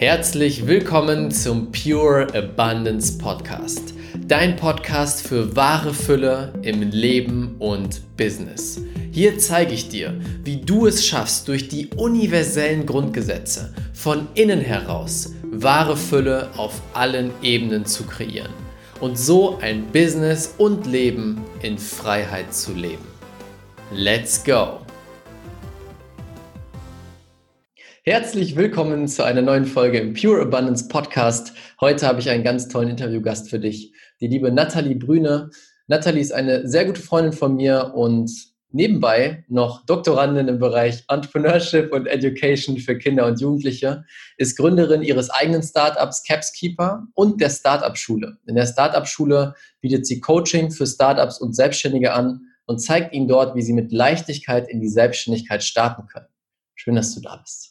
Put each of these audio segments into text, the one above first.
Herzlich willkommen zum Pure Abundance Podcast. Dein Podcast für wahre Fülle im Leben und Business. Hier zeige ich dir, wie du es schaffst, durch die universellen Grundgesetze von innen heraus wahre Fülle auf allen Ebenen zu kreieren und so ein Business und Leben in Freiheit zu leben. Let's go! Herzlich willkommen zu einer neuen Folge im Pure Abundance Podcast. Heute habe ich einen ganz tollen Interviewgast für dich, die liebe Nathalie Brüne. Nathalie ist eine sehr gute Freundin von mir und nebenbei noch Doktorandin im Bereich Entrepreneurship und Education für Kinder und Jugendliche, ist Gründerin ihres eigenen Startups Capskeeper und der Startup-Schule. In der Startup-Schule bietet sie Coaching für Startups und Selbstständige an und zeigt ihnen dort, wie sie mit Leichtigkeit in die Selbstständigkeit starten können. Schön, dass du da bist.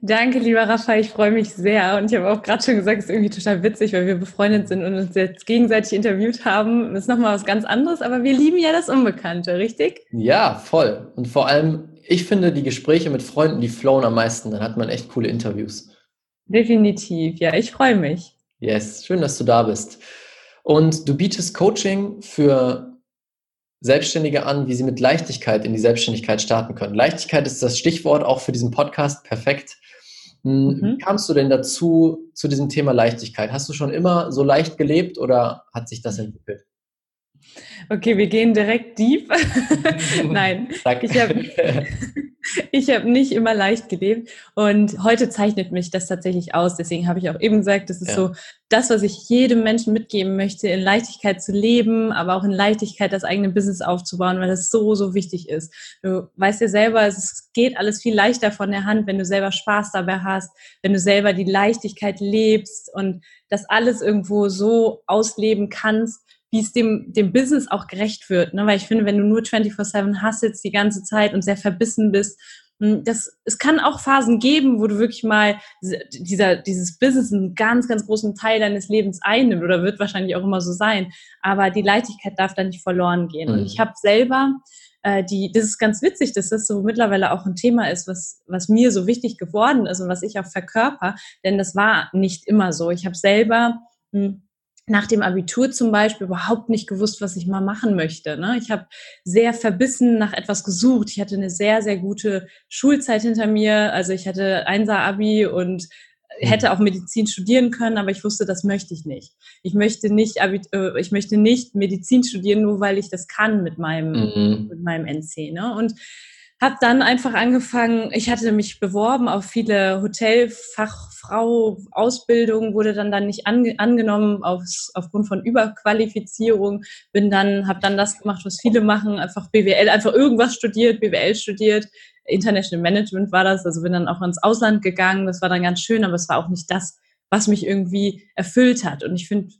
Danke, lieber Rafa, ich freue mich sehr. Und ich habe auch gerade schon gesagt, es ist irgendwie total witzig, weil wir befreundet sind und uns jetzt gegenseitig interviewt haben. Das ist nochmal was ganz anderes, aber wir lieben ja das Unbekannte, richtig? Ja, voll. Und vor allem, ich finde, die Gespräche mit Freunden, die flowen am meisten. Dann hat man echt coole Interviews. Definitiv, ja, ich freue mich. Yes, schön, dass du da bist. Und du bietest Coaching für Selbstständige an, wie sie mit Leichtigkeit in die Selbstständigkeit starten können. Leichtigkeit ist das Stichwort auch für diesen Podcast. Perfekt. Hm, mhm. Wie kamst du denn dazu, zu diesem Thema Leichtigkeit? Hast du schon immer so leicht gelebt oder hat sich das entwickelt? Okay, wir gehen direkt deep. Nein, ich habe ich hab nicht immer leicht gelebt und heute zeichnet mich das tatsächlich aus. Deswegen habe ich auch eben gesagt, das ist ja. so das, was ich jedem Menschen mitgeben möchte, in Leichtigkeit zu leben, aber auch in Leichtigkeit das eigene Business aufzubauen, weil das so, so wichtig ist. Du weißt ja selber, es geht alles viel leichter von der Hand, wenn du selber Spaß dabei hast, wenn du selber die Leichtigkeit lebst und das alles irgendwo so ausleben kannst, wie es dem, dem Business auch gerecht wird. Ne? Weil ich finde, wenn du nur 24-7 hustlest die ganze Zeit und sehr verbissen bist, hm, das, es kann auch Phasen geben, wo du wirklich mal dieser, dieses Business einen ganz, ganz großen Teil deines Lebens einnimmt oder wird wahrscheinlich auch immer so sein. Aber die Leichtigkeit darf da nicht verloren gehen. Mhm. Und ich habe selber äh, die, das ist ganz witzig, dass das so mittlerweile auch ein Thema ist, was, was mir so wichtig geworden ist und was ich auch verkörper, denn das war nicht immer so. Ich habe selber mh, hm, nach dem Abitur zum Beispiel überhaupt nicht gewusst, was ich mal machen möchte. Ne? Ich habe sehr verbissen nach etwas gesucht. Ich hatte eine sehr, sehr gute Schulzeit hinter mir. Also ich hatte Einser-Abi und mhm. hätte auch Medizin studieren können, aber ich wusste, das möchte ich nicht. Ich möchte nicht, äh, ich möchte nicht Medizin studieren, nur weil ich das kann mit meinem, mhm. mit meinem NC. Ne? Und habe dann einfach angefangen, ich hatte mich beworben auf viele Hotelfachfrau-Ausbildungen, wurde dann dann nicht ange angenommen aus, aufgrund von Überqualifizierung, bin dann, habe dann das gemacht, was viele machen, einfach BWL, einfach irgendwas studiert, BWL studiert, International Management war das, also bin dann auch ins Ausland gegangen, das war dann ganz schön, aber es war auch nicht das, was mich irgendwie erfüllt hat. Und ich finde,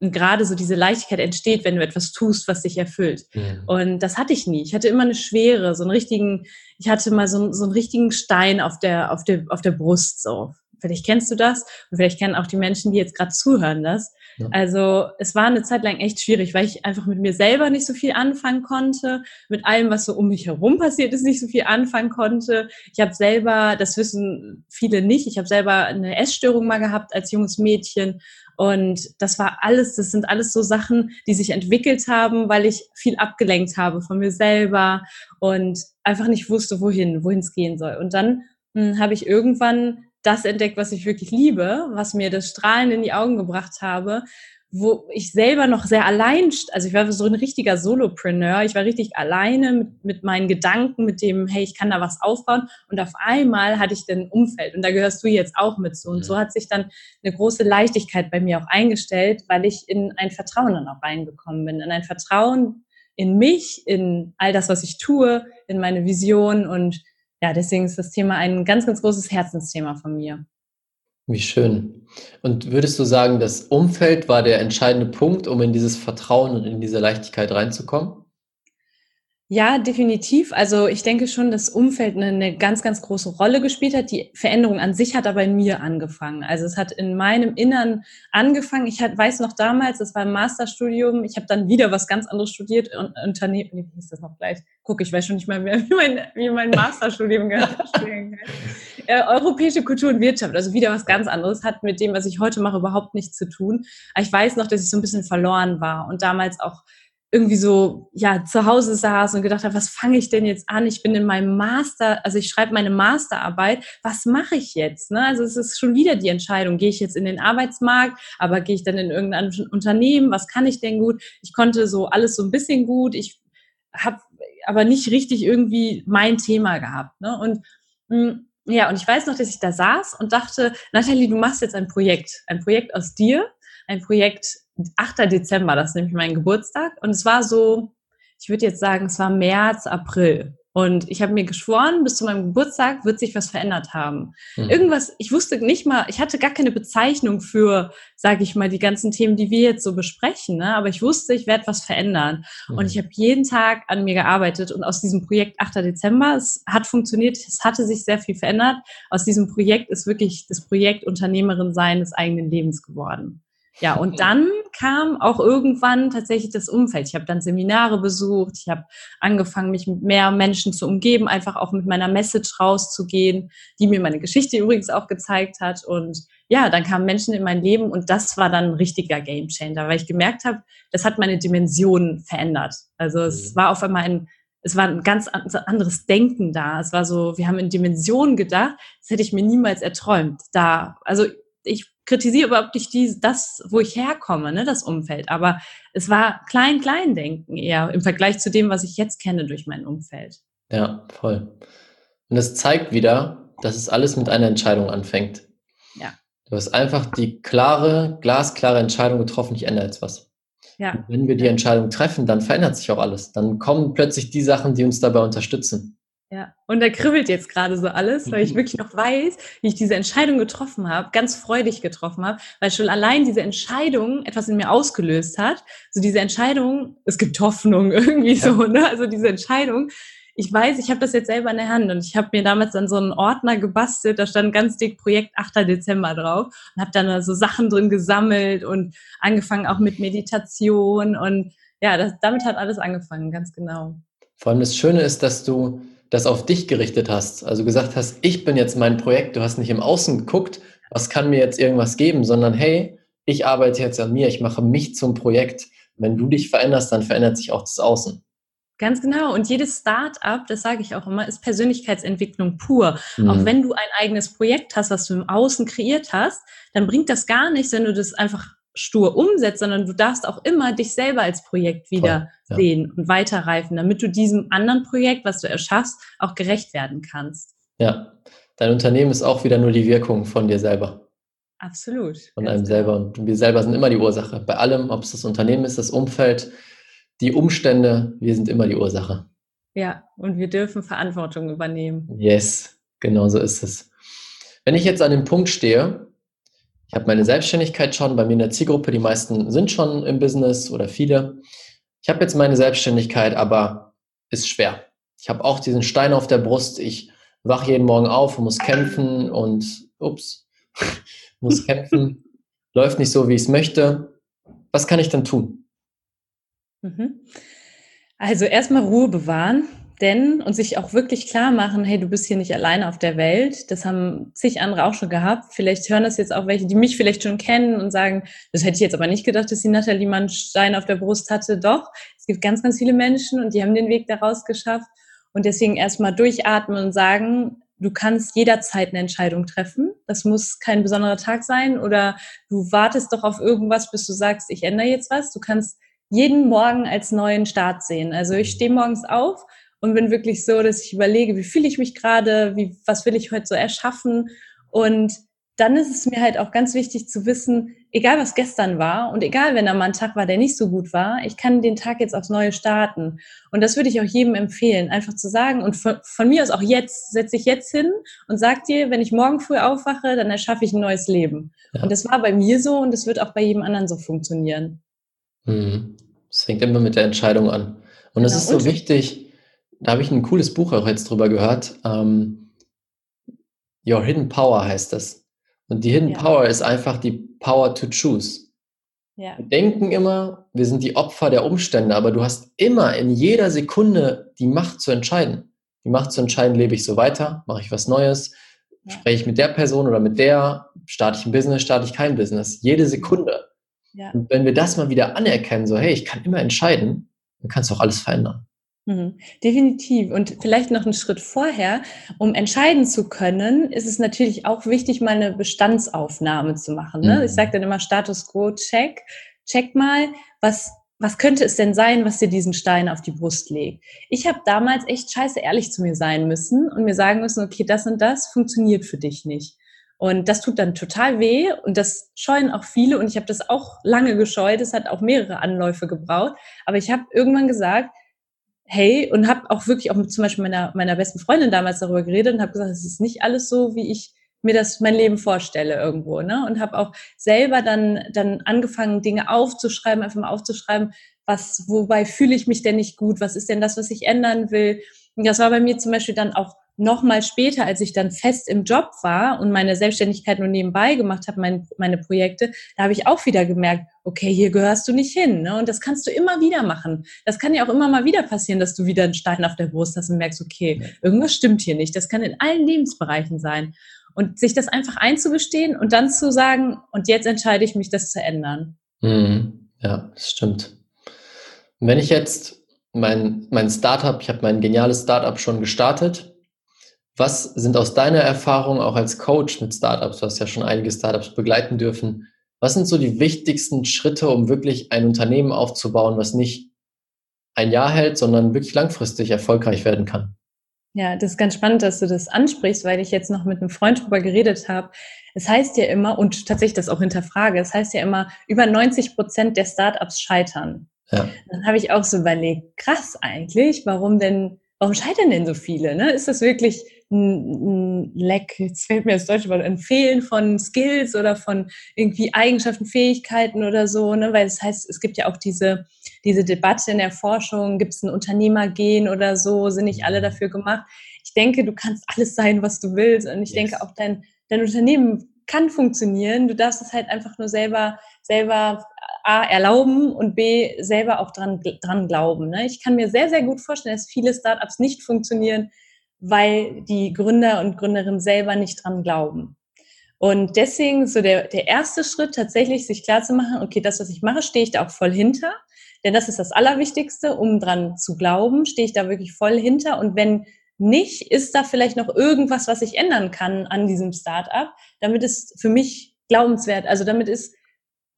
gerade so diese Leichtigkeit entsteht, wenn du etwas tust, was dich erfüllt. Mhm. Und das hatte ich nie. Ich hatte immer eine Schwere, so einen richtigen, ich hatte mal so, so einen richtigen Stein auf der, auf der, auf der Brust, so. Vielleicht kennst du das und vielleicht kennen auch die Menschen, die jetzt gerade zuhören, das. Ja. Also es war eine Zeit lang echt schwierig, weil ich einfach mit mir selber nicht so viel anfangen konnte, mit allem, was so um mich herum passiert ist, nicht so viel anfangen konnte. Ich habe selber, das wissen viele nicht, ich habe selber eine Essstörung mal gehabt als junges Mädchen und das war alles, das sind alles so Sachen, die sich entwickelt haben, weil ich viel abgelenkt habe von mir selber und einfach nicht wusste, wohin, wohin es gehen soll. Und dann hm, habe ich irgendwann das entdeckt, was ich wirklich liebe, was mir das Strahlen in die Augen gebracht habe, wo ich selber noch sehr allein, also ich war so ein richtiger Solopreneur, ich war richtig alleine mit, mit meinen Gedanken, mit dem, hey, ich kann da was aufbauen. Und auf einmal hatte ich dann Umfeld. Und da gehörst du jetzt auch mit zu. Und so hat sich dann eine große Leichtigkeit bei mir auch eingestellt, weil ich in ein Vertrauen dann auch reingekommen bin, in ein Vertrauen in mich, in all das, was ich tue, in meine Vision und ja, deswegen ist das Thema ein ganz, ganz großes Herzensthema von mir. Wie schön. Und würdest du sagen, das Umfeld war der entscheidende Punkt, um in dieses Vertrauen und in diese Leichtigkeit reinzukommen? Ja, definitiv. Also ich denke schon, dass Umfeld eine, eine, ganz, ganz große Rolle gespielt hat. Die Veränderung an sich hat aber in mir angefangen. Also es hat in meinem Innern angefangen. Ich hat, weiß noch damals, das war ein Masterstudium. Ich habe dann wieder was ganz anderes studiert. Und Unternehmen, wie hieß das noch gleich? Guck, ich weiß schon nicht mehr, mehr wie mein, wie mein Masterstudium äh, europäische Kultur und Wirtschaft, also wieder was ganz anderes, hat mit dem, was ich heute mache, überhaupt nichts zu tun. Aber ich weiß noch, dass ich so ein bisschen verloren war und damals auch irgendwie so ja zu Hause saß und gedacht habe, was fange ich denn jetzt an? Ich bin in meinem Master, also ich schreibe meine Masterarbeit. Was mache ich jetzt? Ne? Also es ist schon wieder die Entscheidung: Gehe ich jetzt in den Arbeitsmarkt, aber gehe ich dann in irgendein Unternehmen? Was kann ich denn gut? Ich konnte so alles so ein bisschen gut. Ich habe aber nicht richtig irgendwie mein Thema gehabt. Ne? Und mh, hm, ja, und ich weiß noch, dass ich da saß und dachte, Nathalie, du machst jetzt ein Projekt, ein Projekt aus dir, ein Projekt 8. Dezember, das ist nämlich mein Geburtstag. Und es war so, ich würde jetzt sagen, es war März, April. Und ich habe mir geschworen, bis zu meinem Geburtstag wird sich was verändert haben. Mhm. Irgendwas, ich wusste nicht mal, ich hatte gar keine Bezeichnung für, sage ich mal, die ganzen Themen, die wir jetzt so besprechen. Ne? Aber ich wusste, ich werde was verändern. Mhm. Und ich habe jeden Tag an mir gearbeitet. Und aus diesem Projekt 8. Dezember, es hat funktioniert, es hatte sich sehr viel verändert. Aus diesem Projekt ist wirklich das Projekt Unternehmerin sein des eigenen Lebens geworden. Ja, und dann kam auch irgendwann tatsächlich das Umfeld. Ich habe dann Seminare besucht, ich habe angefangen, mich mit mehr Menschen zu umgeben, einfach auch mit meiner Message rauszugehen, die mir meine Geschichte übrigens auch gezeigt hat. Und ja, dann kamen Menschen in mein Leben und das war dann ein richtiger Gamechanger, weil ich gemerkt habe, das hat meine Dimension verändert. Also es mhm. war auf einmal ein es war ein ganz anderes Denken da. Es war so, wir haben in Dimensionen gedacht, das hätte ich mir niemals erträumt. Da, also ich kritisiere überhaupt nicht die, das, wo ich herkomme, ne, das Umfeld. Aber es war klein-klein-Denken eher im Vergleich zu dem, was ich jetzt kenne durch mein Umfeld. Ja, voll. Und das zeigt wieder, dass es alles mit einer Entscheidung anfängt. Ja. Du hast einfach die klare, glasklare Entscheidung getroffen, ich ändere jetzt was. Ja. Und wenn wir die Entscheidung treffen, dann verändert sich auch alles. Dann kommen plötzlich die Sachen, die uns dabei unterstützen. Ja, und da kribbelt jetzt gerade so alles, weil ich wirklich noch weiß, wie ich diese Entscheidung getroffen habe, ganz freudig getroffen habe, weil schon allein diese Entscheidung etwas in mir ausgelöst hat. So diese Entscheidung, es gibt Hoffnung irgendwie ja. so, ne? Also diese Entscheidung, ich weiß, ich habe das jetzt selber in der Hand und ich habe mir damals dann so einen Ordner gebastelt, da stand ganz dick Projekt 8. Dezember drauf und habe dann so Sachen drin gesammelt und angefangen auch mit Meditation und ja, das, damit hat alles angefangen, ganz genau. Vor allem das Schöne ist, dass du das auf dich gerichtet hast. Also gesagt hast, ich bin jetzt mein Projekt, du hast nicht im Außen geguckt, was kann mir jetzt irgendwas geben, sondern hey, ich arbeite jetzt an mir, ich mache mich zum Projekt. Wenn du dich veränderst, dann verändert sich auch das Außen. Ganz genau. Und jedes Start-up, das sage ich auch immer, ist Persönlichkeitsentwicklung pur. Mhm. Auch wenn du ein eigenes Projekt hast, was du im Außen kreiert hast, dann bringt das gar nichts, wenn du das einfach stur umsetzt, sondern du darfst auch immer dich selber als Projekt wieder ja. sehen und weiterreifen, damit du diesem anderen Projekt, was du erschaffst, auch gerecht werden kannst. Ja, dein Unternehmen ist auch wieder nur die Wirkung von dir selber. Absolut. Von einem genau. selber. Und wir selber sind immer die Ursache. Bei allem, ob es das Unternehmen ist, das Umfeld, die Umstände, wir sind immer die Ursache. Ja, und wir dürfen Verantwortung übernehmen. Yes, genau so ist es. Wenn ich jetzt an dem Punkt stehe, ich habe meine Selbstständigkeit schon bei mir in der Zielgruppe. Die meisten sind schon im Business oder viele. Ich habe jetzt meine Selbstständigkeit, aber ist schwer. Ich habe auch diesen Stein auf der Brust. Ich wache jeden Morgen auf und muss kämpfen und ups, muss kämpfen. Läuft nicht so, wie ich es möchte. Was kann ich dann tun? Mhm. Also erstmal Ruhe bewahren denn und sich auch wirklich klar machen, hey, du bist hier nicht alleine auf der Welt. Das haben zig andere auch schon gehabt. Vielleicht hören das jetzt auch welche, die mich vielleicht schon kennen und sagen, das hätte ich jetzt aber nicht gedacht, dass die Nathalie mal einen Stein auf der Brust hatte. Doch, es gibt ganz, ganz viele Menschen und die haben den Weg daraus geschafft. Und deswegen erstmal durchatmen und sagen, du kannst jederzeit eine Entscheidung treffen. Das muss kein besonderer Tag sein oder du wartest doch auf irgendwas, bis du sagst, ich ändere jetzt was. Du kannst jeden Morgen als neuen Start sehen. Also ich stehe morgens auf und bin wirklich so, dass ich überlege, wie fühle ich mich gerade, wie, was will ich heute so erschaffen und dann ist es mir halt auch ganz wichtig zu wissen, egal was gestern war und egal, wenn da mal ein Tag war, der nicht so gut war, ich kann den Tag jetzt aufs Neue starten. Und das würde ich auch jedem empfehlen, einfach zu sagen. Und von, von mir aus auch jetzt, setze ich jetzt hin und sag dir, wenn ich morgen früh aufwache, dann erschaffe ich ein neues Leben. Ja. Und das war bei mir so und das wird auch bei jedem anderen so funktionieren. Es fängt immer mit der Entscheidung an. Und es genau. ist so und wichtig, da habe ich ein cooles Buch auch jetzt drüber gehört. Ähm, Your Hidden Power heißt das. Und die Hidden ja. Power ist einfach die Power to choose. Ja. Wir denken immer, wir sind die Opfer der Umstände, aber du hast immer in jeder Sekunde die Macht zu entscheiden. Die Macht zu entscheiden, lebe ich so weiter, mache ich was Neues, Ja. Spreche ich mit der Person oder mit der, starte ich ein Business, starte ich kein Business. Jede Sekunde. Ja. Und wenn wir das mal wieder anerkennen, so, hey, ich kann immer entscheiden, dann kannst du auch alles verändern. Mhm. Definitiv. Und vielleicht noch einen Schritt vorher, um entscheiden zu können, ist es natürlich auch wichtig, mal eine Bestandsaufnahme zu machen. Ne? Mhm. Ich sage dann immer Status Quo, check, check mal, was, was könnte es denn sein, was dir diesen Stein auf die Brust legt. Ich habe damals echt scheiße ehrlich zu mir sein müssen und mir sagen müssen, okay, das und das funktioniert für dich nicht. Und das tut dann total weh und das scheuen auch viele und ich habe das auch lange gescheut. Es hat auch mehrere Anläufe gebraucht. Aber ich habe irgendwann gesagt, hey, und habe auch wirklich auch mit zum Beispiel meiner, meiner besten Freundin damals darüber geredet und habe gesagt, es ist nicht alles so, wie ich mir das mein Leben vorstelle irgendwo, ne? Und habe auch selber dann dann angefangen Dinge aufzuschreiben, einfach mal aufzuschreiben, was wobei fühle ich mich denn nicht gut, was ist denn das, was ich ändern will? Und das war bei mir zum Beispiel dann auch nochmal später, als ich dann fest im Job war und meine Selbstständigkeit nur nebenbei gemacht habe, meine, meine Projekte, da habe ich auch wieder gemerkt, okay, hier gehörst du nicht hin. Ne? Und das kannst du immer wieder machen. Das kann ja auch immer mal wieder passieren, dass du wieder einen Stein auf der Brust hast und merkst, okay, irgendwas stimmt hier nicht. Das kann in allen Lebensbereichen sein. Und sich das einfach einzugestehen und dann zu sagen, und jetzt entscheide ich mich, das zu ändern. Mhm. Ja, das stimmt. Und wenn ich jetzt mein, mein Startup, ich habe mein geniales Startup schon gestartet, was sind aus deiner Erfahrung auch als Coach mit Startups, du hast ja schon einige Startups begleiten dürfen, was sind so die wichtigsten Schritte, um wirklich ein Unternehmen aufzubauen, was nicht ein Jahr hält, sondern wirklich langfristig erfolgreich werden kann? Ja, das ist ganz spannend, dass du das ansprichst, weil ich jetzt noch mit einem Freund drüber geredet habe. Es heißt ja immer, und tatsächlich das auch hinterfrage, es heißt ja immer, über 90 Prozent der Startups scheitern. Ja. Dann habe ich auch so überlegt, krass eigentlich, warum denn, warum scheitern denn so viele? Ne? Ist das wirklich ein, Lack, jetzt fällt mir das deutsche Wort, ein Fehlen von Skills oder von irgendwie Eigenschaften, Fähigkeiten oder so, ne? weil das heißt, es gibt ja auch diese, diese Debatte in der Forschung, gibt es ein Unternehmergehen oder so, sind nicht alle dafür gemacht. Ich denke, du kannst alles sein, was du willst und ich yes. denke auch dein, dein Unternehmen kann funktionieren. Du darfst es halt einfach nur selber, selber A, erlauben und B, selber auch dran, dran glauben. Ne? Ich kann mir sehr, sehr gut vorstellen, dass viele Startups nicht funktionieren, weil die Gründer und Gründerinnen selber nicht dran glauben. Und deswegen so der, der erste Schritt tatsächlich, sich klar zu machen, okay, das, was ich mache, stehe ich da auch voll hinter. Denn das ist das Allerwichtigste, um dran zu glauben, stehe ich da wirklich voll hinter. Und wenn nicht, ist da vielleicht noch irgendwas, was ich ändern kann an diesem Startup, damit es für mich glaubenswert, also damit es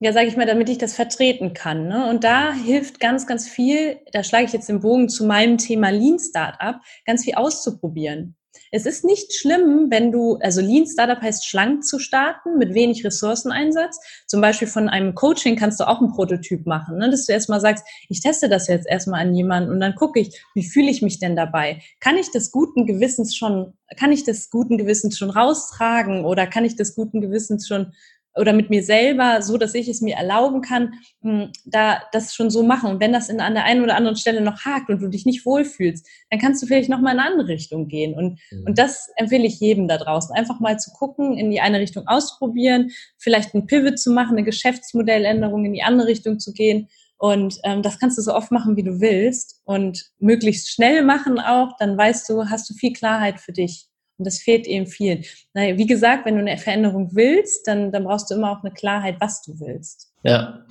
ja, sage ich mal, damit ich das vertreten kann. Ne? Und da hilft ganz, ganz viel, da schlage ich jetzt den Bogen zu meinem Thema Lean Startup, ganz viel auszuprobieren. Es ist nicht schlimm, wenn du, also Lean Startup heißt schlank zu starten mit wenig Ressourceneinsatz. Zum Beispiel von einem Coaching kannst du auch einen Prototyp machen, ne? dass du erstmal sagst, ich teste das jetzt erstmal an jemanden und dann gucke ich, wie fühle ich mich denn dabei? Kann ich das guten Gewissens schon, kann ich das guten Gewissens schon raustragen oder kann ich das guten Gewissens schon oder mit mir selber, so dass ich es mir erlauben kann, hm, da das schon so machen. Und wenn das in, an der einen oder anderen Stelle noch hakt und du dich nicht wohlfühlst, dann kannst du vielleicht noch mal in eine andere Richtung gehen. Und, mhm. und das empfehle ich jedem da draußen, einfach mal zu gucken, in die eine Richtung auszuprobieren, vielleicht ein Pivot zu machen, eine Geschäftsmodelländerung in die andere Richtung zu gehen. Und ähm, das kannst du so oft machen, wie du willst und möglichst schnell machen auch. Dann weißt du, hast du viel Klarheit für dich. Und das fehlt eben vielen. Naja, wie gesagt, wenn du eine Veränderung willst, dann, dann brauchst du immer auch eine Klarheit, was du willst. Ja,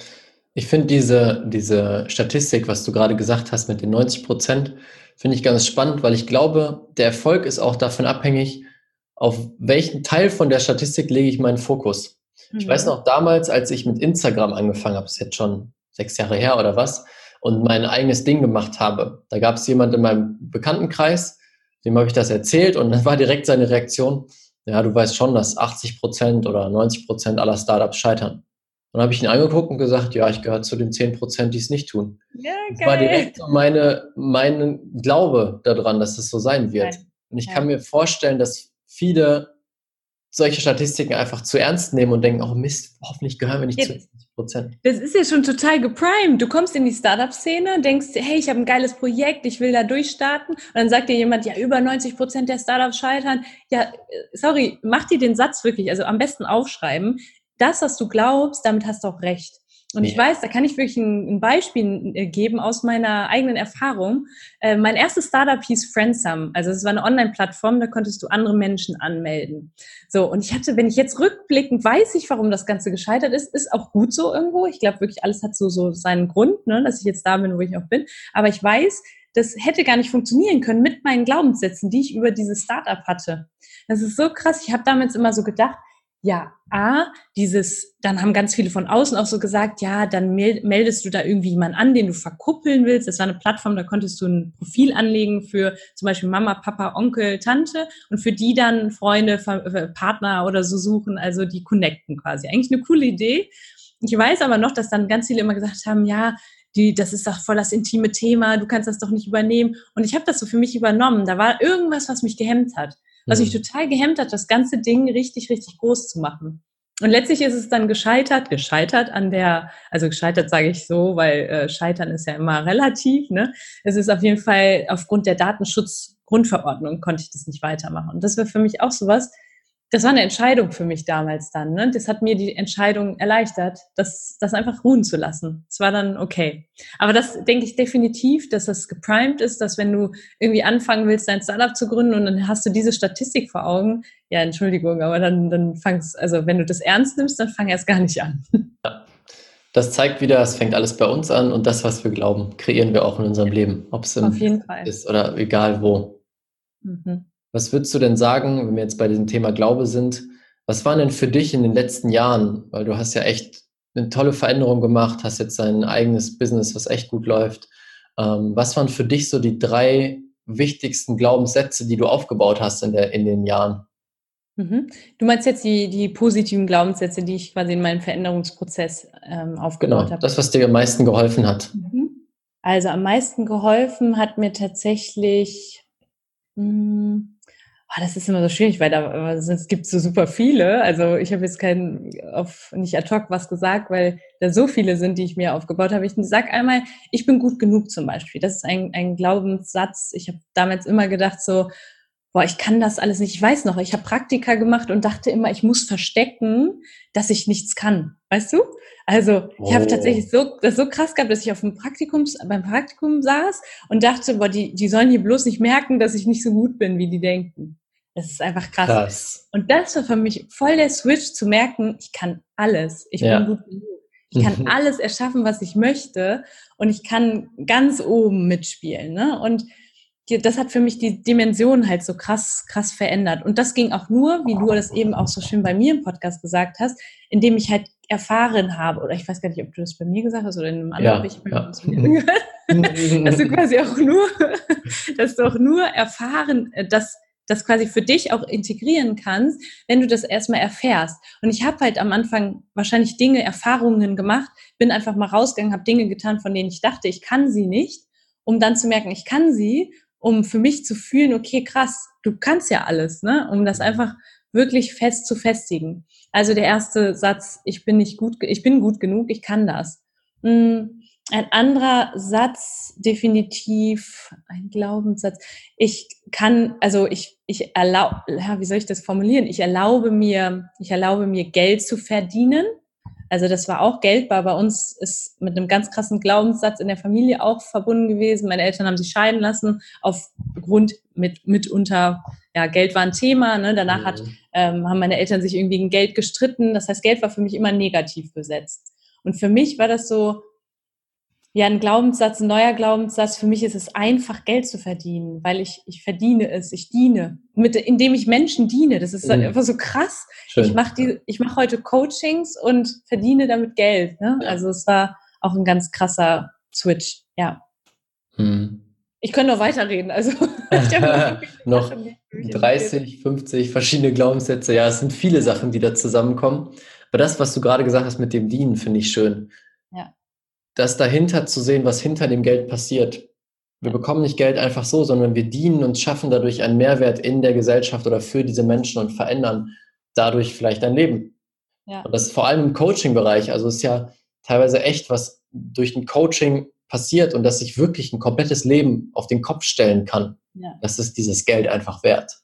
ich finde diese, diese Statistik, was du gerade gesagt hast mit den 90 Prozent, finde ich ganz spannend, weil ich glaube, der Erfolg ist auch davon abhängig, auf welchen Teil von der Statistik lege ich meinen Fokus. Mhm. Ich weiß mhm. noch damals, als ich mit Instagram angefangen habe, ist jetzt schon sechs Jahre her oder was, und mein eigenes Ding gemacht habe. Da gab es jemand in meinem Bekanntenkreis, dem habe ich das erzählt und dann war direkt seine Reaktion, ja, du weißt schon, dass 80 Prozent oder 90 Prozent aller Startups scheitern. Dann habe ich ihn angeguckt und gesagt, ja, ich gehöre zu den 10 Prozent, die es nicht tun. Ja, geil. Das war direkt meine, mein Glaube daran, dass es so sein wird. Und ich ja. kann mir vorstellen, dass viele solche Statistiken einfach zu ernst nehmen und denken, oh Mist, hoffentlich gehören wir nicht Jetzt, zu 50 Prozent. Das ist ja schon total geprimed. Du kommst in die Startup-Szene, denkst, hey, ich habe ein geiles Projekt, ich will da durchstarten. Und dann sagt dir jemand, ja, über 90 Prozent der Startups scheitern. Ja, sorry, mach dir den Satz wirklich, also am besten aufschreiben. Das, was du glaubst, damit hast du auch recht. Und ich weiß, da kann ich wirklich ein, Beispiel äh, geben aus meiner eigenen Erfahrung. Äh, mein erstes Startup hieß Friendsome. Also es war eine Online-Plattform, da konntest du andere Menschen anmelden. So, und ich hatte, wenn ich jetzt rückblickend weiß ich, warum das Ganze gescheitert ist, ist auch gut so irgendwo. Ich glaube wirklich, alles hat so, so seinen Grund, ne, dass ich jetzt da bin, wo ich auch bin. Aber ich weiß, das hätte gar nicht funktionieren können mit meinen Glaubenssätzen, die ich über dieses Startup hatte. Das ist so krass. Ich habe damals immer so gedacht, ja, A, dieses, dann haben ganz viele von außen auch so gesagt, ja, dann meldest du da irgendwie jemanden an, den du verkuppeln willst. Das war eine Plattform, da konntest du ein Profil anlegen für zum Beispiel Mama, Papa, Onkel, Tante und für die dann Freunde, Partner oder so suchen, also die connecten quasi. Eigentlich eine coole Idee. Ich weiß aber noch, dass dann ganz viele immer gesagt haben, ja, die, das ist doch voll das intime Thema, du kannst das doch nicht übernehmen. Und ich habe das so für mich übernommen. Da war irgendwas, was mich gehemmt hat was mich mhm. total gehemmt hat, das ganze Ding richtig, richtig groß zu machen. Und letztlich ist es dann gescheitert, gescheitert an der, also gescheitert sage ich so, weil äh, Scheitern ist ja immer relativ. Ne? Es ist auf jeden Fall aufgrund der Datenschutzgrundverordnung konnte ich das nicht weitermachen. Und das wäre für mich auch sowas, das war eine Entscheidung für mich damals dann. Ne? Das hat mir die Entscheidung erleichtert, das, das einfach ruhen zu lassen. Es war dann okay. Aber das denke ich definitiv, dass das geprimed ist, dass wenn du irgendwie anfangen willst, dein Startup zu gründen und dann hast du diese Statistik vor Augen, ja, Entschuldigung, aber dann, dann fangst, also wenn du das ernst nimmst, dann fang erst gar nicht an. Ja. Das zeigt wieder, es fängt alles bei uns an und das, was wir glauben, kreieren wir auch in unserem Leben. Ob es Auf jeden Fall. ist oder egal wo. Mhm. Was würdest du denn sagen, wenn wir jetzt bei diesem Thema Glaube sind? Was waren denn für dich in den letzten Jahren? Weil du hast ja echt eine tolle Veränderung gemacht, hast jetzt dein eigenes Business, was echt gut läuft. Ähm, was waren für dich so die drei wichtigsten Glaubenssätze, die du aufgebaut hast in, der, in den Jahren? Mhm. Du meinst jetzt die, die positiven Glaubenssätze, die ich quasi in meinem Veränderungsprozess ähm, aufgebaut genau, habe? Das, was dir am meisten geholfen hat. Mhm. Also am meisten geholfen hat mir tatsächlich, mh, hm, Oh, das ist immer so schwierig, weil da es gibt so super viele. Also ich habe jetzt kein auf nicht ad hoc was gesagt, weil da so viele sind, die ich mir aufgebaut habe. Ich sag einmal, ich bin gut genug zum Beispiel. Das ist ein, ein Glaubenssatz. Ich habe damals immer gedacht so, boah, ich kann das alles nicht. Ich weiß noch, ich habe Praktika gemacht und dachte immer, ich muss verstecken, dass ich nichts kann. Weißt du? Also ich habe oh. tatsächlich so, das so krass gehabt, dass ich auf dem Praktikum, beim Praktikum saß und dachte, boah, die, die sollen hier bloß nicht merken, dass ich nicht so gut bin, wie die denken. Das ist einfach krass. krass. Und das war für mich voll der Switch zu merken, ich kann alles. Ich ja. bin gut genug. Ich kann alles erschaffen, was ich möchte. Und ich kann ganz oben mitspielen. Ne? Und das hat für mich die Dimension halt so krass, krass verändert. Und das ging auch nur, wie du das eben auch so schön bei mir im Podcast gesagt hast, indem ich halt erfahren habe, oder ich weiß gar nicht, ob du das bei mir gesagt hast oder in einem anderen, ja, ich ja. dass du quasi auch nur, dass du auch nur erfahren, äh, dass das quasi für dich auch integrieren kannst, wenn du das erstmal erfährst. Und ich habe halt am Anfang wahrscheinlich Dinge, Erfahrungen gemacht, bin einfach mal rausgegangen, habe Dinge getan, von denen ich dachte, ich kann sie nicht, um dann zu merken, ich kann sie, um für mich zu fühlen, okay, krass, du kannst ja alles, ne? Um das einfach wirklich fest zu festigen. Also der erste Satz, ich bin nicht gut, ich bin gut genug, ich kann das. Hm, ein anderer Satz, definitiv ein Glaubenssatz. Ich kann, also ich, ich erlaube, ja, wie soll ich das formulieren? Ich erlaube mir, ich erlaube mir Geld zu verdienen. Also das war auch Geld, war bei uns ist mit einem ganz krassen Glaubenssatz in der Familie auch verbunden gewesen. Meine Eltern haben sich scheiden lassen aufgrund mit mitunter ja Geld war ein Thema. Ne? Danach hat mhm. ähm, haben meine Eltern sich irgendwie gegen Geld gestritten. Das heißt, Geld war für mich immer negativ besetzt. Und für mich war das so, ja, ein Glaubenssatz, ein neuer Glaubenssatz. Für mich ist es einfach, Geld zu verdienen, weil ich, ich verdiene es, ich diene, mit, indem ich Menschen diene. Das ist mhm. einfach so krass. Schön. Ich mache die, ich mache heute Coachings und verdiene damit Geld. Ne? Ja. Also es war auch ein ganz krasser Switch, ja. Mhm. Ich könnte noch weiterreden. Also noch 30, 50 verschiedene Glaubenssätze. Ja, es sind viele Sachen, die da zusammenkommen. Aber das, was du gerade gesagt hast mit dem Dienen, finde ich schön. Ja das dahinter zu sehen, was hinter dem Geld passiert. Wir bekommen nicht Geld einfach so, sondern wir dienen und schaffen dadurch einen Mehrwert in der Gesellschaft oder für diese Menschen und verändern dadurch vielleicht ein Leben. Ja. Und das ist vor allem im Coaching-Bereich. Also es ist ja teilweise echt, was durch ein Coaching passiert und dass sich wirklich ein komplettes Leben auf den Kopf stellen kann. Ja. Das ist dieses Geld einfach wert.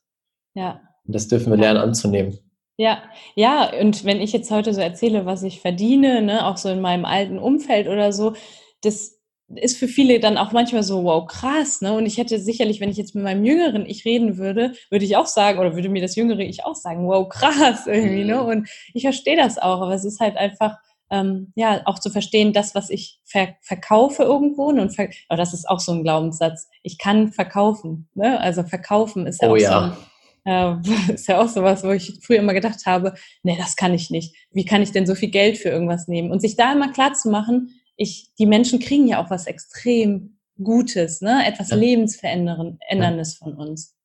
Ja. Und das dürfen wir lernen anzunehmen. Ja, ja, und wenn ich jetzt heute so erzähle, was ich verdiene, ne, auch so in meinem alten Umfeld oder so, das ist für viele dann auch manchmal so, wow, krass, ne? Und ich hätte sicherlich, wenn ich jetzt mit meinem jüngeren Ich reden würde, würde ich auch sagen, oder würde mir das jüngere Ich auch sagen, wow, krass irgendwie, ne? Mhm. Und ich verstehe das auch, aber es ist halt einfach, ähm, ja, auch zu verstehen, das, was ich ver verkaufe irgendwo, ne? und ver oh, das ist auch so ein Glaubenssatz, ich kann verkaufen, ne? Also verkaufen ist ja oh, auch ja. so äh, ist ja auch sowas, wo ich früher immer gedacht habe, nee, das kann ich nicht. Wie kann ich denn so viel Geld für irgendwas nehmen? Und sich da immer klar zu machen, ich, die Menschen kriegen ja auch was extrem Gutes, ne? etwas ja. Lebensveränderndes von uns.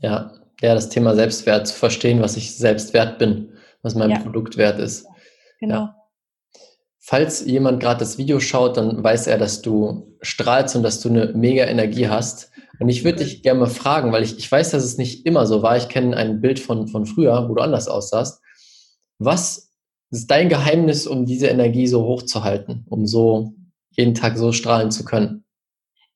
Ja, ja, das Thema Selbstwert zu verstehen, was ich selbst wert bin, was mein ja. Produkt wert ist. Genau. Ja. Falls jemand gerade das Video schaut, dann weiß er, dass du strahlst und dass du eine mega Energie hast. Und ich würde dich gerne mal fragen, weil ich, ich weiß, dass es nicht immer so war. Ich kenne ein Bild von, von früher, wo du anders aussahst. Was ist dein Geheimnis, um diese Energie so hoch zu halten, um so jeden Tag so strahlen zu können?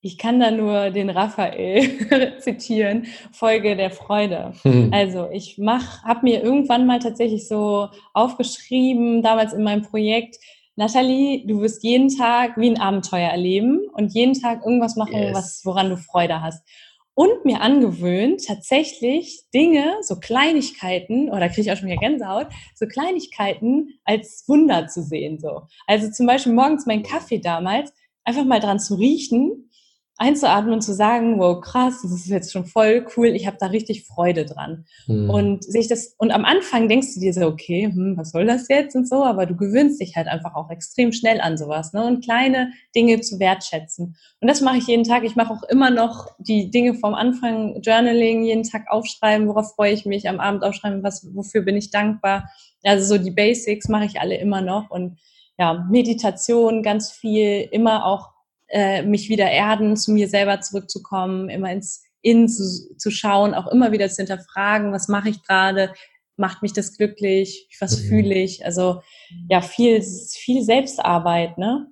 Ich kann da nur den Raphael zitieren, Folge der Freude. Hm. Also ich mach, habe mir irgendwann mal tatsächlich so aufgeschrieben, damals in meinem Projekt, Nathalie, du wirst jeden Tag wie ein Abenteuer erleben und jeden Tag irgendwas machen, yes. was, woran du Freude hast und mir angewöhnt, tatsächlich Dinge, so Kleinigkeiten, oder kriege ich auch schon wieder Gänsehaut, so Kleinigkeiten als Wunder zu sehen. So. Also zum Beispiel morgens mein Kaffee damals, einfach mal dran zu riechen einzuatmen und zu sagen, wow, krass, das ist jetzt schon voll cool, ich habe da richtig Freude dran. Mhm. Und sich das, und am Anfang denkst du dir so, okay, hm, was soll das jetzt und so, aber du gewöhnst dich halt einfach auch extrem schnell an sowas, ne? Und kleine Dinge zu wertschätzen. Und das mache ich jeden Tag. Ich mache auch immer noch die Dinge vom Anfang, Journaling, jeden Tag aufschreiben, worauf freue ich mich, am Abend aufschreiben, was, wofür bin ich dankbar. Also so die Basics mache ich alle immer noch und ja, Meditation ganz viel, immer auch äh, mich wieder erden, zu mir selber zurückzukommen, immer ins Innen zu, zu schauen, auch immer wieder zu hinterfragen, was mache ich gerade, macht mich das glücklich, was mhm. fühle ich, also ja, viel, viel Selbstarbeit, ne?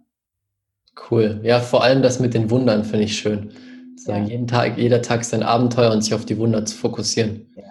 Cool. Ja, vor allem das mit den Wundern finde ich schön. Sagen, ja. jeden Tag, jeder Tag ist ein Abenteuer und sich auf die Wunder zu fokussieren. Ja.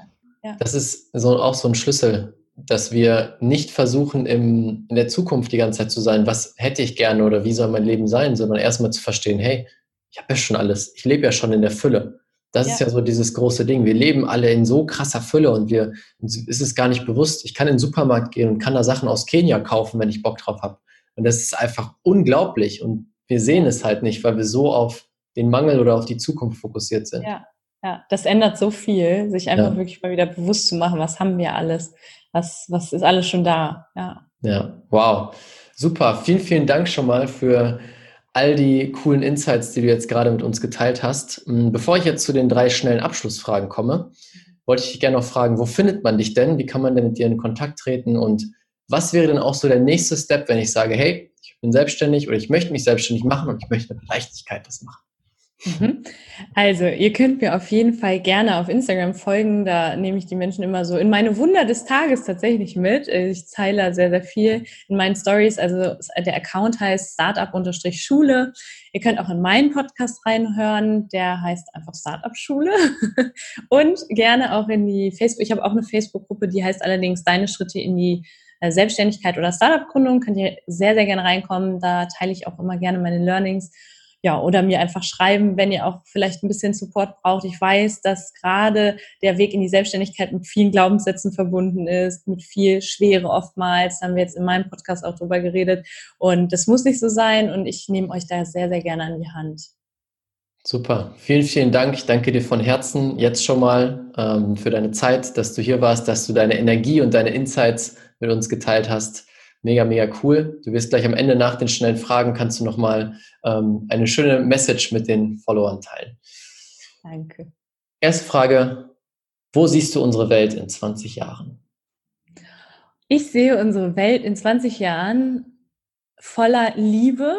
Ja. Das ist so, auch so ein Schlüssel dass wir nicht versuchen, im, in der Zukunft die ganze Zeit zu sein, was hätte ich gerne oder wie soll mein Leben sein, sondern erstmal zu verstehen, hey, ich habe ja schon alles, ich lebe ja schon in der Fülle. Das ja. ist ja so dieses große Ding. Wir leben alle in so krasser Fülle und wir uns ist es gar nicht bewusst. Ich kann in den Supermarkt gehen und kann da Sachen aus Kenia kaufen, wenn ich Bock drauf habe. Und das ist einfach unglaublich. Und wir sehen es halt nicht, weil wir so auf den Mangel oder auf die Zukunft fokussiert sind. Ja, ja das ändert so viel, sich einfach ja. wirklich mal wieder bewusst zu machen, was haben wir alles was, was ist alles schon da. Ja. ja, wow. Super. Vielen, vielen Dank schon mal für all die coolen Insights, die du jetzt gerade mit uns geteilt hast. Hm, bevor ich jetzt zu den drei schnellen Abschlussfragen komme, wollte ich dich gerne noch fragen, wo findet man dich denn? Wie kann man denn mit dir in Kontakt treten? Und was wäre denn auch so der nächste Step, wenn ich sage, hey, ich bin selbstständig oder ich möchte mich selbstständig machen und ich möchte mit Leichtigkeit das machen? Mhm. Also, ihr könnt mir auf jeden Fall gerne auf Instagram folgen. Da nehme ich die Menschen immer so in meine Wunder des Tages tatsächlich mit. Ich teile sehr, sehr viel in meinen Stories. Also, der Account heißt Startup-Schule. Ihr könnt auch in meinen Podcast reinhören. Der heißt einfach Startup-Schule. Und gerne auch in die Facebook. Ich habe auch eine Facebook-Gruppe, die heißt allerdings Deine Schritte in die äh, Selbstständigkeit oder Startup-Gründung. Könnt ihr sehr, sehr gerne reinkommen. Da teile ich auch immer gerne meine Learnings ja, oder mir einfach schreiben, wenn ihr auch vielleicht ein bisschen Support braucht. Ich weiß, dass gerade der Weg in die Selbstständigkeit mit vielen Glaubenssätzen verbunden ist, mit viel Schwere oftmals. Da haben wir jetzt in meinem Podcast auch drüber geredet. Und das muss nicht so sein. Und ich nehme euch da sehr, sehr gerne an die Hand. Super. Vielen, vielen Dank. Ich danke dir von Herzen jetzt schon mal ähm, für deine Zeit, dass du hier warst, dass du deine Energie und deine Insights mit uns geteilt hast. Mega, mega cool. Du wirst gleich am Ende nach den schnellen Fragen kannst du nochmal ähm, eine schöne Message mit den Followern teilen. Danke. Erste Frage. Wo siehst du unsere Welt in 20 Jahren? Ich sehe unsere Welt in 20 Jahren voller Liebe.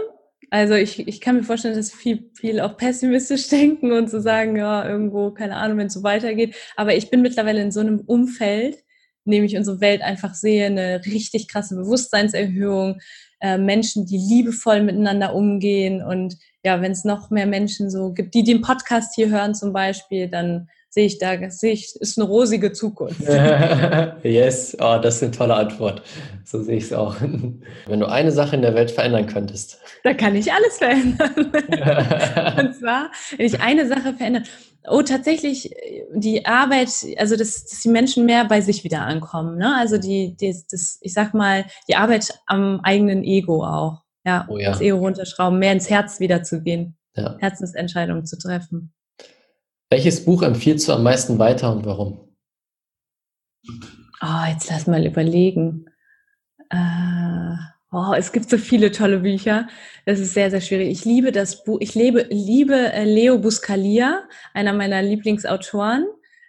Also ich, ich kann mir vorstellen, dass viel, viel auch pessimistisch denken und zu so sagen, ja, irgendwo, keine Ahnung, wenn es so weitergeht. Aber ich bin mittlerweile in so einem Umfeld, nämlich unsere Welt einfach sehe, eine richtig krasse Bewusstseinserhöhung, äh, Menschen, die liebevoll miteinander umgehen und ja, wenn es noch mehr Menschen so gibt, die den Podcast hier hören zum Beispiel, dann sehe ich da, sehe ich, ist eine rosige Zukunft. yes, oh, das ist eine tolle Antwort. So sehe ich es auch. Wenn du eine Sache in der Welt verändern könntest. Da kann ich alles verändern. Und zwar, wenn ich eine Sache verändere, oh, tatsächlich die Arbeit, also dass, dass die Menschen mehr bei sich wieder ankommen. Ne? Also die, die das, ich sag mal, die Arbeit am eigenen Ego auch. Ja, oh ja. das Ego runterschrauben, mehr ins Herz wieder zu gehen, ja. Herzensentscheidungen zu treffen. Welches Buch empfiehlst du am meisten weiter und warum? Oh, jetzt lass mal überlegen. Äh, oh, es gibt so viele tolle Bücher. Das ist sehr, sehr schwierig. Ich liebe das Buch. Ich lebe, liebe äh, Leo Buscalia, einer meiner Lieblingsautoren.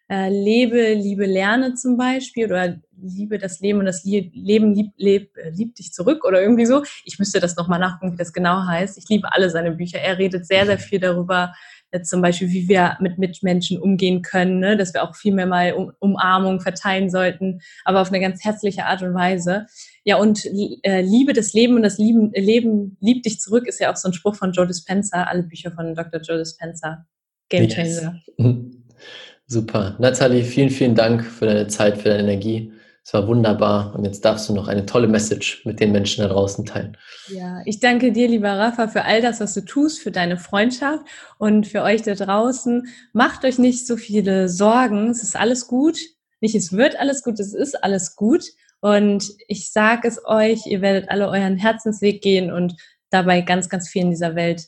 Äh, lebe, liebe, lerne zum Beispiel oder liebe das Leben und das Leben lieb, äh, lieb dich zurück oder irgendwie so. Ich müsste das nochmal nachgucken, wie das genau heißt. Ich liebe alle seine Bücher. Er redet sehr, sehr viel darüber, äh, zum Beispiel, wie wir mit Mitmenschen umgehen können, ne? dass wir auch viel mehr mal um, Umarmung verteilen sollten, aber auf eine ganz herzliche Art und Weise. Ja, und äh, Liebe das Leben und das Lieben, Leben liebt dich zurück ist ja auch so ein Spruch von Joe Dispenza, alle Bücher von Dr. Joe Dispenza. Game Changer. Yes. Super. Nathalie, vielen, vielen Dank für deine Zeit, für deine Energie. Es war wunderbar und jetzt darfst du noch eine tolle Message mit den Menschen da draußen teilen. Ja, ich danke dir, lieber Rafa, für all das, was du tust, für deine Freundschaft und für euch da draußen. Macht euch nicht so viele Sorgen. Es ist alles gut. Nicht, es wird alles gut, es ist alles gut. Und ich sage es euch, ihr werdet alle euren Herzensweg gehen und dabei ganz, ganz viel in dieser Welt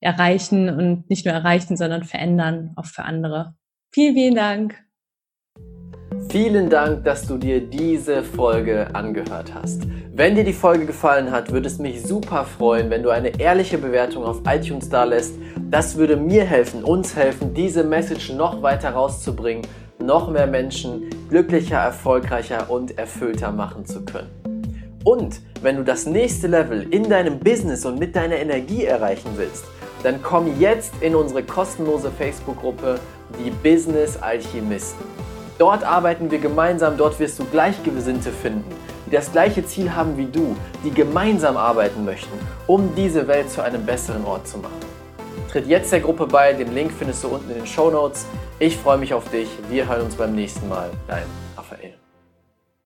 erreichen und nicht nur erreichen, sondern verändern, auch für andere. Vielen, vielen Dank. Vielen Dank, dass du dir diese Folge angehört hast. Wenn dir die Folge gefallen hat, würde es mich super freuen, wenn du eine ehrliche Bewertung auf iTunes da lässt. Das würde mir helfen, uns helfen, diese Message noch weiter rauszubringen, noch mehr Menschen glücklicher, erfolgreicher und erfüllter machen zu können. Und wenn du das nächste Level in deinem Business und mit deiner Energie erreichen willst, dann komm jetzt in unsere kostenlose Facebook-Gruppe, die Business Alchemisten. Dort arbeiten wir gemeinsam, dort wirst du Gleichgesinnte finden, die das gleiche Ziel haben wie du, die gemeinsam arbeiten möchten, um diese Welt zu einem besseren Ort zu machen. Tritt jetzt der Gruppe bei, den Link findest du unten in den Show Notes. Ich freue mich auf dich, wir hören uns beim nächsten Mal. Dein